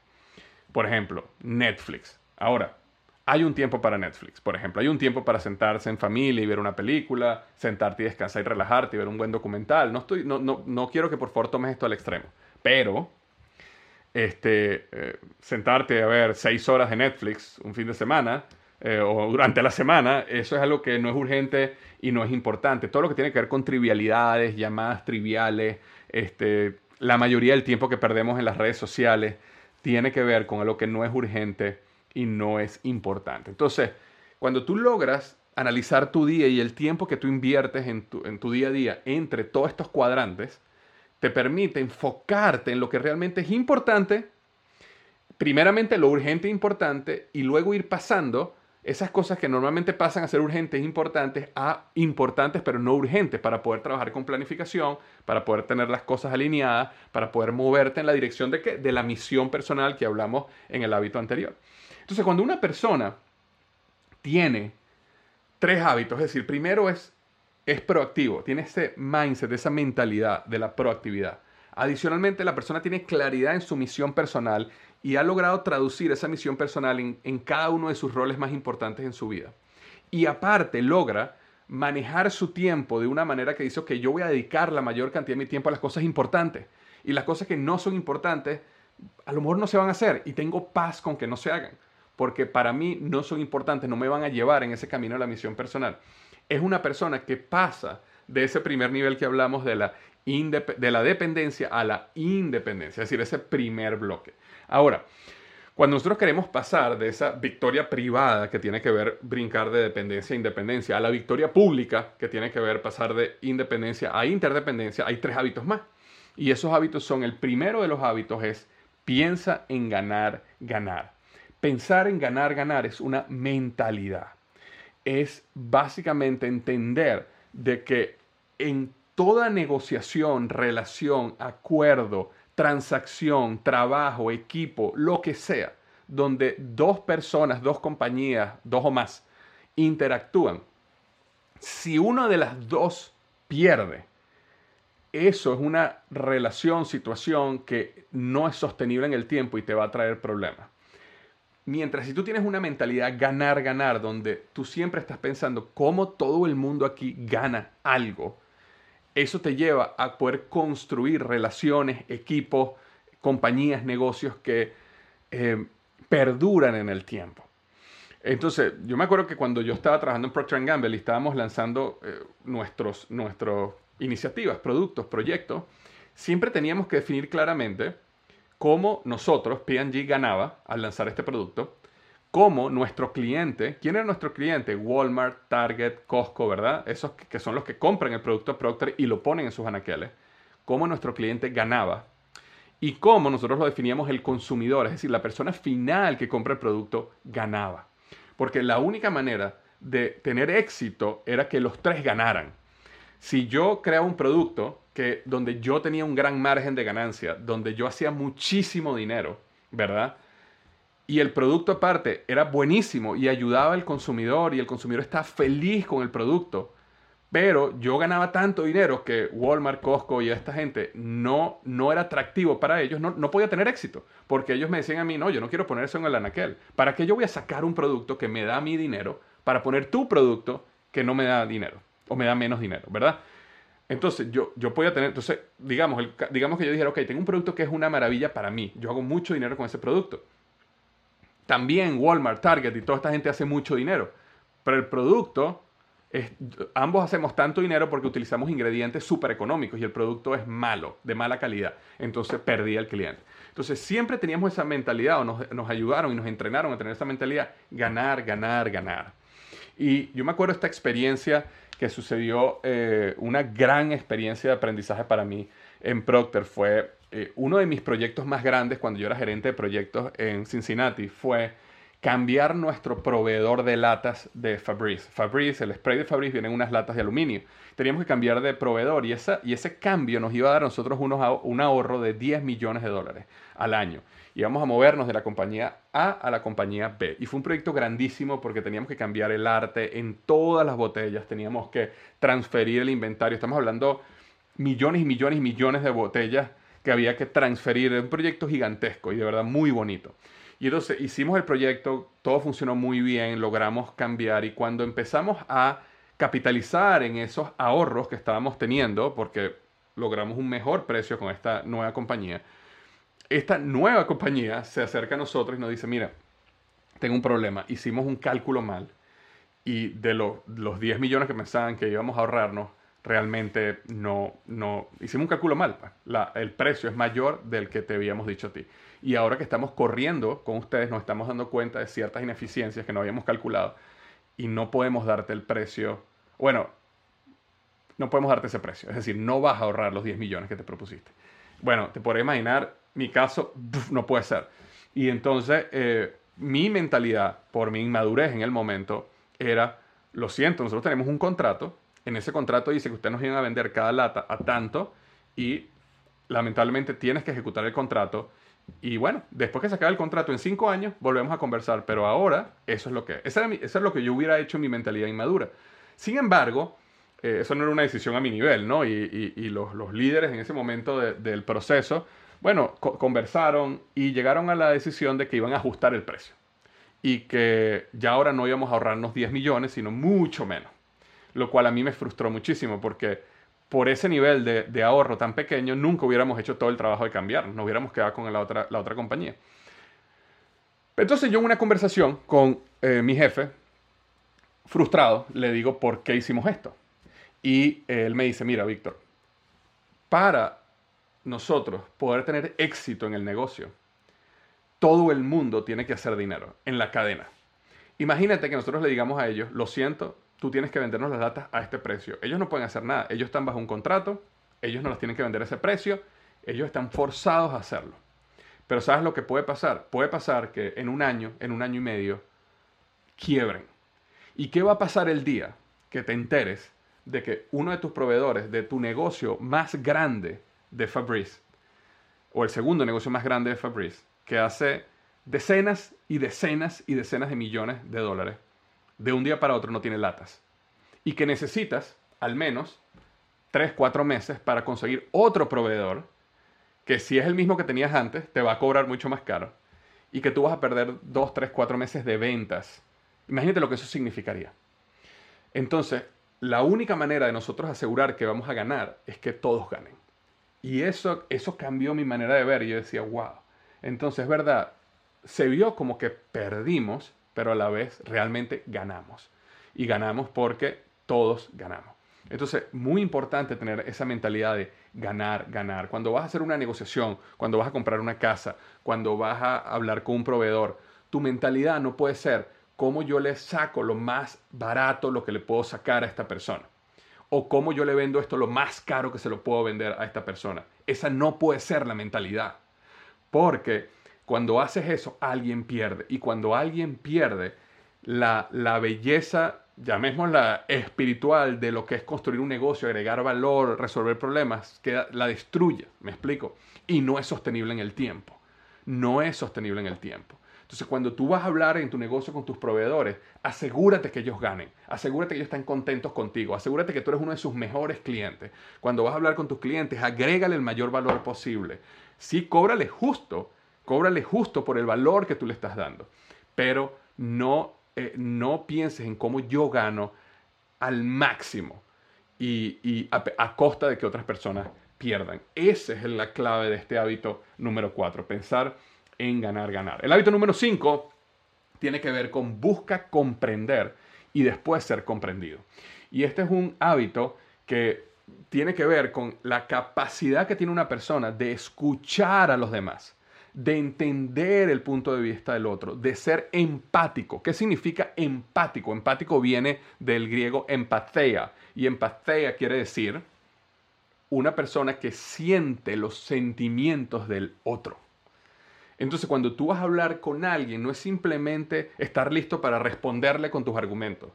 Speaker 1: Por ejemplo, Netflix. Ahora, hay un tiempo para Netflix, por ejemplo. Hay un tiempo para sentarse en familia y ver una película, sentarte y descansar y relajarte y ver un buen documental. No, estoy, no, no, no quiero que por favor tomes esto al extremo. Pero este, eh, sentarte a ver seis horas de Netflix un fin de semana eh, o durante la semana, eso es algo que no es urgente y no es importante. Todo lo que tiene que ver con trivialidades, llamadas triviales, este, la mayoría del tiempo que perdemos en las redes sociales tiene que ver con algo que no es urgente y no es importante. Entonces, cuando tú logras analizar tu día y el tiempo que tú inviertes en tu, en tu día a día entre todos estos cuadrantes, te permite enfocarte en lo que realmente es importante, primeramente lo urgente e importante, y luego ir pasando esas cosas que normalmente pasan a ser urgentes e importantes a importantes pero no urgentes para poder trabajar con planificación, para poder tener las cosas alineadas, para poder moverte en la dirección de, de la misión personal que hablamos en el hábito anterior. Entonces, cuando una persona tiene tres hábitos, es decir, primero es es proactivo, tiene ese mindset, esa mentalidad de la proactividad. Adicionalmente, la persona tiene claridad en su misión personal y ha logrado traducir esa misión personal en, cada uno de sus roles más importantes en su vida. Y aparte, logra manejar su tiempo de una manera que dice, que yo voy a dedicar la mayor cantidad de mi tiempo a las cosas importantes. Y las cosas que no son importantes, a lo mejor no se van a hacer. Y tengo paz con que no se hagan. Porque para mí no son importantes, no me van a llevar en ese camino a la misión personal es una persona que pasa de ese primer nivel que hablamos de la, de la dependencia a la independencia, es decir, ese primer bloque. Ahora, cuando nosotros queremos pasar de esa victoria privada que tiene que ver brincar de dependencia a independencia a la victoria pública que tiene que ver pasar de independencia a interdependencia, hay tres hábitos más. Y esos hábitos son, el primero de los hábitos es piensa en ganar, ganar. Pensar en ganar, ganar es una mentalidad es básicamente entender de que en toda negociación, relación, acuerdo, transacción, trabajo, equipo, lo que sea, donde dos personas, dos compañías, dos o más, interactúan, si una de las dos pierde, eso es una relación, situación que no es sostenible en el tiempo y te va a traer problemas. Mientras si tú tienes una mentalidad ganar, ganar, donde tú siempre estás pensando cómo todo el mundo aquí gana algo, eso te lleva a poder construir relaciones, equipos, compañías, negocios que eh, perduran en el tiempo. Entonces, yo me acuerdo que cuando yo estaba trabajando en Procter Gamble y estábamos lanzando eh, nuestros, nuestras iniciativas, productos, proyectos, siempre teníamos que definir claramente cómo nosotros, P&G, ganaba al lanzar este producto, cómo nuestro cliente, ¿quién era nuestro cliente? Walmart, Target, Costco, ¿verdad? Esos que son los que compran el producto Procter y lo ponen en sus anaqueles. Cómo nuestro cliente ganaba y cómo nosotros lo definíamos el consumidor, es decir, la persona final que compra el producto ganaba. Porque la única manera de tener éxito era que los tres ganaran. Si yo creaba un producto que donde yo tenía un gran margen de ganancia, donde yo hacía muchísimo dinero, ¿verdad? Y el producto aparte era buenísimo y ayudaba al consumidor y el consumidor estaba feliz con el producto. Pero yo ganaba tanto dinero que Walmart, Costco y esta gente no, no era atractivo para ellos, no, no podía tener éxito. Porque ellos me decían a mí, no, yo no quiero poner eso en el anaquel. ¿Para qué yo voy a sacar un producto que me da mi dinero para poner tu producto que no me da dinero o me da menos dinero, ¿verdad? Entonces, yo, yo podía tener, entonces, digamos, digamos que yo dijera, ok, tengo un producto que es una maravilla para mí, yo hago mucho dinero con ese producto. También Walmart, Target y toda esta gente hace mucho dinero, pero el producto, es, ambos hacemos tanto dinero porque utilizamos ingredientes súper económicos y el producto es malo, de mala calidad. Entonces perdí al cliente. Entonces siempre teníamos esa mentalidad o nos, nos ayudaron y nos entrenaron a tener esa mentalidad, ganar, ganar, ganar. Y yo me acuerdo esta experiencia que sucedió eh, una gran experiencia de aprendizaje para mí en Procter. Fue eh, uno de mis proyectos más grandes cuando yo era gerente de proyectos en Cincinnati. Fue cambiar nuestro proveedor de latas de Fabrice. Fabrice, el spray de Fabrice viene en unas latas de aluminio. Teníamos que cambiar de proveedor y, esa, y ese cambio nos iba a dar a nosotros unos, un ahorro de 10 millones de dólares al año. Íbamos a movernos de la compañía A a la compañía B. Y fue un proyecto grandísimo porque teníamos que cambiar el arte en todas las botellas, teníamos que transferir el inventario. Estamos hablando millones y millones y millones de botellas que había que transferir. Un proyecto gigantesco y de verdad muy bonito. Y entonces hicimos el proyecto, todo funcionó muy bien, logramos cambiar y cuando empezamos a capitalizar en esos ahorros que estábamos teniendo, porque logramos un mejor precio con esta nueva compañía, esta nueva compañía se acerca a nosotros y nos dice, mira, tengo un problema, hicimos un cálculo mal y de los 10 millones que pensaban que íbamos a ahorrarnos, realmente no, no, hicimos un cálculo mal. Pues. el precio es mayor del que te habíamos dicho a ti. Y ahora que estamos corriendo con ustedes, nos estamos dando cuenta de ciertas ineficiencias que no habíamos calculado y no podemos darte el precio. Bueno, no podemos darte ese precio. Es decir, no vas a ahorrar los 10 millones que te propusiste. Bueno, te podrás imaginar, mi caso no puede ser. Y entonces, eh, mi mentalidad, por mi inmadurez en el momento, era, lo siento, nosotros tenemos un contrato. En ese contrato dice que ustedes nos iban a vender cada lata a tanto y lamentablemente tienes que ejecutar el contrato y bueno, después que se acabe el contrato en cinco años, volvemos a conversar. Pero ahora, eso es lo que Eso, es lo que yo hubiera hecho en mi mentalidad inmadura. Sin embargo, eh, eso no era una decisión a mi nivel, ¿no? Y, los, líderes en ese momento del proceso, bueno, conversaron y llegaron a la decisión de que iban a ajustar el precio. Y que ya ahora no íbamos a ahorrarnos 10 millones, sino mucho menos. Lo cual a mí me frustró muchísimo porque por ese nivel de, ahorro tan pequeño, nunca hubiéramos hecho todo el trabajo de cambiar, nos hubiéramos quedado con la otra, la otra compañía. Entonces yo en una conversación con eh, mi jefe, frustrado, le digo, ¿por qué hicimos esto? Y él me dice, mira, Víctor, para nosotros poder tener éxito en el negocio, todo el mundo tiene que hacer dinero en la cadena. Imagínate que nosotros le digamos a ellos, lo siento, tú tienes que vendernos las latas a este precio. Ellos no pueden hacer nada, ellos están bajo un contrato, ellos no las tienen que vender a ese precio, ellos están forzados a hacerlo. Pero ¿sabes lo que puede pasar? Puede pasar que en un año, en un año y medio, quiebren. ¿Y qué va a pasar el día que te enteres de que uno de tus proveedores de tu negocio más grande de Fabrice, o el segundo negocio más grande de Fabrice, que hace decenas y decenas y decenas de millones de dólares, de un día para otro no tiene latas. Y que necesitas al menos 3, 4 meses para conseguir otro proveedor que si es el mismo que tenías antes, te va a cobrar mucho más caro. Y que tú vas a perder 2, 3, 4 meses de ventas. Imagínate lo que eso significaría. Entonces, la única manera de nosotros asegurar que vamos a ganar es que todos ganen. Y eso, eso cambió mi manera de ver. Yo decía, wow. Entonces, es verdad, se vio como que perdimos, pero a la vez realmente ganamos. Y ganamos porque todos ganamos. Entonces, muy importante tener esa mentalidad de ganar, ganar. Cuando vas a hacer una negociación, cuando vas a comprar una casa, cuando vas a hablar con un proveedor, tu mentalidad no puede ser cómo yo le saco lo más barato, lo que le puedo sacar a esta persona. O cómo yo le vendo esto lo más caro que se lo puedo vender a esta persona. Esa no puede ser la mentalidad. Porque cuando haces eso, alguien pierde. Y cuando alguien pierde, la, la belleza, llamémosla espiritual, de lo que es construir un negocio, agregar valor, resolver problemas, la destruye, me explico. Y no es sostenible en el tiempo. No es sostenible en el tiempo. Entonces, cuando tú vas a hablar en tu negocio con tus proveedores, asegúrate que ellos ganen, asegúrate que ellos estén contentos contigo, asegúrate que tú eres uno de sus mejores clientes. Cuando vas a hablar con tus clientes, agrégale el mayor valor posible. Sí, cóbrale justo, Cóbrale justo por el valor que tú le estás dando. Pero no, eh, no pienses en cómo yo gano al máximo y, a, costa de que otras personas pierdan. Esa es la clave de este hábito número cuatro, pensar en ganar, ganar. El hábito número cinco tiene que ver con busca comprender y después ser comprendido. Y este es un hábito que tiene que ver con la capacidad que tiene una persona de escuchar a los demás de entender el punto de vista del otro, de ser empático. ¿Qué significa empático? Empático viene del griego empathea y empathea quiere decir una persona que siente los sentimientos del otro. Entonces, cuando tú vas a hablar con alguien, no es simplemente estar listo para responderle con tus argumentos.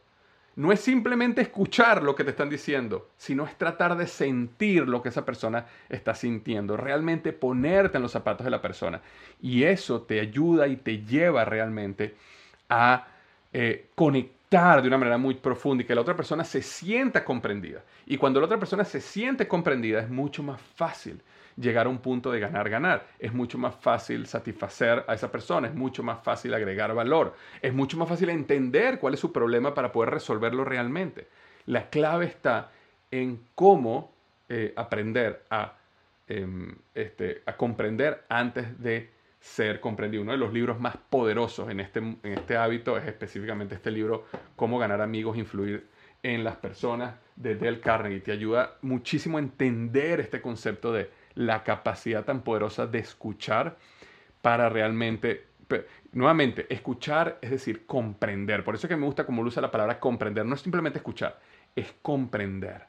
Speaker 1: No es simplemente escuchar lo que te están diciendo, sino es tratar de sentir lo que esa persona está sintiendo, realmente ponerte en los zapatos de la persona. Y eso te ayuda y te lleva realmente a eh, conectar de una manera muy profunda y que la otra persona se sienta comprendida. Y cuando la otra persona se siente comprendida es mucho más fácil llegar a un punto de ganar, ganar. Es mucho más fácil satisfacer a esa persona, es mucho más fácil agregar valor, es mucho más fácil entender cuál es su problema para poder resolverlo realmente. La clave está en cómo eh, aprender a, em, este, a comprender antes de ser comprendido. Uno de los libros más poderosos en este, en este hábito es específicamente este libro, Cómo ganar amigos, influir en las personas de Dale Carnegie. Te ayuda muchísimo a entender este concepto de la capacidad tan poderosa de escuchar para realmente, nuevamente, escuchar es decir, comprender. Por eso es que me gusta cómo usa la palabra comprender. No es simplemente escuchar, es comprender,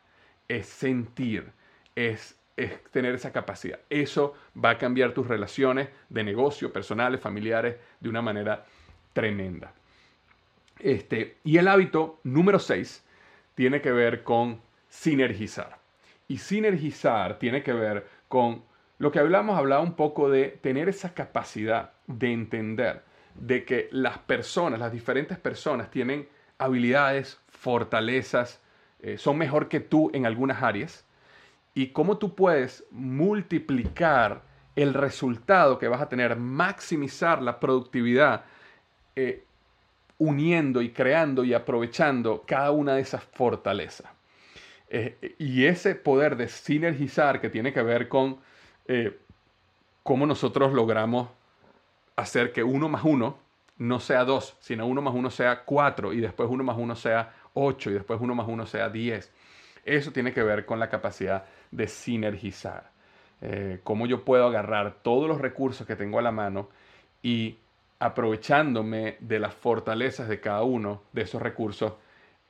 Speaker 1: es sentir, es, tener esa capacidad. Eso va a cambiar tus relaciones de negocio, personales, familiares, de una manera tremenda. Este, y el hábito número 6 tiene que ver con sinergizar. Y sinergizar tiene que ver con lo que hablamos, hablaba un poco de tener esa capacidad de entender de que las personas, las diferentes personas tienen habilidades, fortalezas, eh, son mejor que tú en algunas áreas y cómo tú puedes multiplicar el resultado que vas a tener, maximizar la productividad eh, uniendo y creando y aprovechando cada una de esas fortalezas. Eh, y ese poder de sinergizar que tiene que ver con eh, cómo nosotros logramos hacer que uno más uno no sea dos, sino uno más uno sea cuatro y después uno más uno sea ocho y después uno más uno sea diez. Eso tiene que ver con la capacidad de sinergizar. Eh, cómo yo puedo agarrar todos los recursos que tengo a la mano y aprovechándome de las fortalezas de cada uno de esos recursos,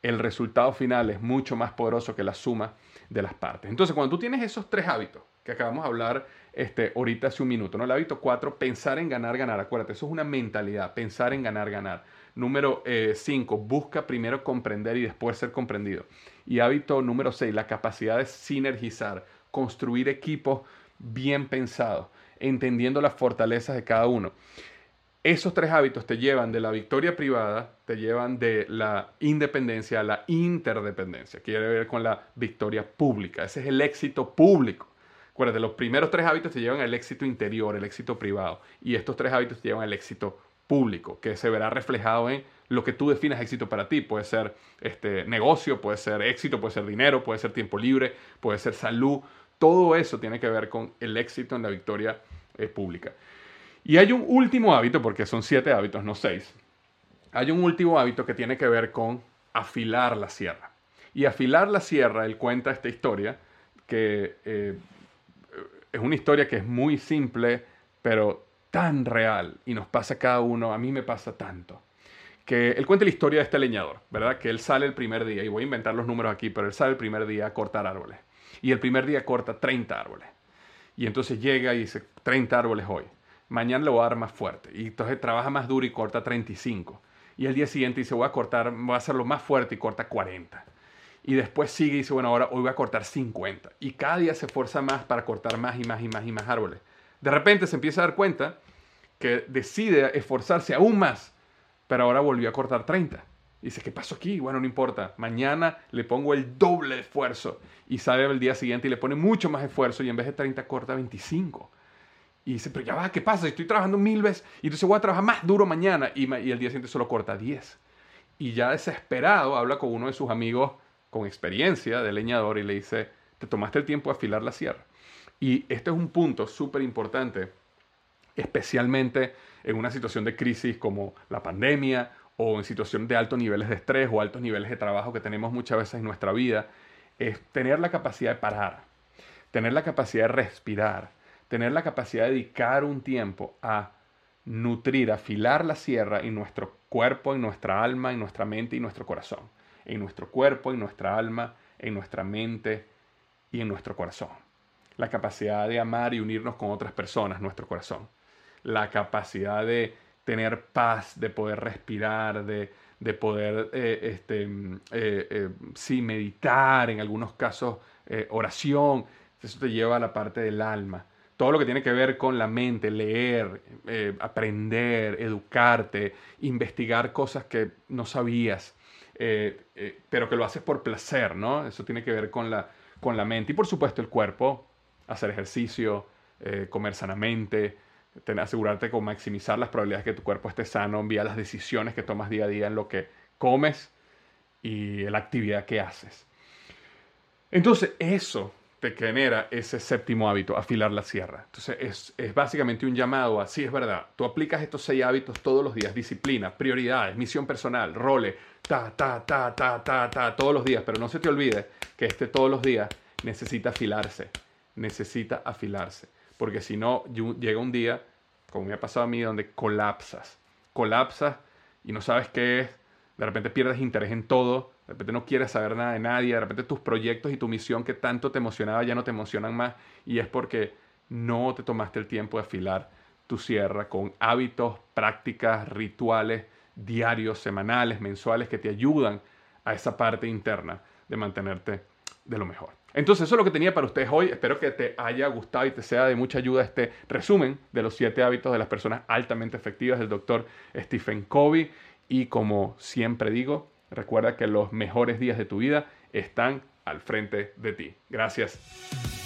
Speaker 1: el resultado final es mucho más poderoso que la suma de las partes. Entonces, cuando tú tienes esos tres hábitos que acabamos de hablar este, ahorita hace un minuto, ¿no? El hábito cuatro, pensar en ganar, ganar. Acuérdate, eso es una mentalidad, pensar en ganar, ganar. Número eh, cinco, busca primero comprender y después ser comprendido. Y hábito número seis, la capacidad de sinergizar, construir equipos bien pensados, entendiendo las fortalezas de cada uno. Esos tres hábitos te llevan de la victoria privada, te llevan de la independencia a la interdependencia. Quiere ver con la victoria pública. Ese es el éxito público. Acuérdate, los primeros tres hábitos te llevan al éxito interior, el éxito privado. Y estos tres hábitos te llevan al éxito público, que se verá reflejado en lo que tú definas éxito para ti. Puede ser este, negocio, puede ser éxito, puede ser dinero, puede ser tiempo libre, puede ser salud. Todo eso tiene que ver con el éxito en la victoria eh, pública. Y hay un último hábito, porque son siete hábitos, no seis. Hay un último hábito que tiene que ver con afilar la sierra. Y afilar la sierra, él cuenta esta historia, que eh, es una historia que es muy simple, pero tan real, y nos pasa a cada uno, a mí me pasa tanto. Que él cuenta la historia de este leñador, ¿verdad? Que él sale el primer día, y voy a inventar los números aquí, pero él sale el primer día a cortar árboles. Y el primer día corta 30 árboles. Y entonces llega y dice, 30 árboles hoy mañana le voy a dar más fuerte. Y entonces trabaja más duro y corta 35. Y el día siguiente dice, voy a cortar, voy a hacerlo más fuerte y corta 40. Y después sigue y dice, bueno, ahora hoy voy a cortar 50. Y cada día se esfuerza más para cortar más y más y más y más árboles. De repente se empieza a dar cuenta que decide esforzarse aún más, pero ahora volvió a cortar 30. Y dice, ¿qué pasó aquí? Bueno, no importa. Mañana le pongo el doble esfuerzo. Y sale el día siguiente y le pone mucho más esfuerzo y en vez de 30 corta 25. Y dice, pero ya va, ¿qué pasa? Estoy trabajando mil veces y entonces voy a trabajar más duro mañana y, el día siguiente solo corta 10. Y ya desesperado habla con uno de sus amigos con experiencia de leñador y le dice, te tomaste el tiempo de afilar la sierra. Y este es un punto súper importante, especialmente en una situación de crisis como la pandemia o en situación de altos niveles de estrés o altos niveles de trabajo que tenemos muchas veces en nuestra vida, es tener la capacidad de parar, tener la capacidad de respirar, tener la capacidad de dedicar un tiempo a nutrir, afilar la sierra en nuestro cuerpo, en nuestra alma, en nuestra mente y nuestro corazón. En nuestro cuerpo, en nuestra alma, en nuestra mente y en nuestro corazón. La capacidad de amar y unirnos con otras personas, nuestro corazón. la capacidad de tener paz, de poder respirar, de, poder, eh, este, eh, eh, sí, meditar, en algunos casos oración. Eso te lleva a la parte del alma. Todo lo que tiene que ver con la mente, leer, aprender, educarte, investigar cosas que no sabías, pero que lo haces por placer, ¿no? Eso tiene que ver con la, con la mente. Y por supuesto el cuerpo, hacer ejercicio, comer sanamente, asegurarte con maximizar las probabilidades de que tu cuerpo esté sano vía las decisiones que tomas día a día en lo que comes y la actividad que haces. Entonces, eso te genera ese séptimo hábito, afilar la sierra. Entonces, es, es básicamente un llamado a, sí, es verdad, tú aplicas estos seis hábitos todos los días, disciplina, prioridades, misión personal, roles, ta, ta, ta, ta, ta, ta, todos los días, pero no se te olvide que este todos los días necesita afilarse, necesita afilarse porque si no, llega un día, como me ha pasado a mí, donde colapsas, colapsas y no sabes qué es, de repente pierdes interés en todo, de repente no quieres saber nada de nadie, de repente tus proyectos y tu misión que tanto te emocionaba ya no te emocionan más y es porque no te tomaste el tiempo de afilar tu sierra con hábitos, prácticas, rituales diarios, semanales, mensuales que te ayudan a esa parte interna de mantenerte de lo mejor. Entonces eso es lo que tenía para ustedes hoy. Espero que te haya gustado y te sea de mucha ayuda este resumen de los siete hábitos de las personas altamente efectivas del doctor Stephen Covey. Y como siempre digo, recuerda que los mejores días de tu vida están al frente de ti. Gracias.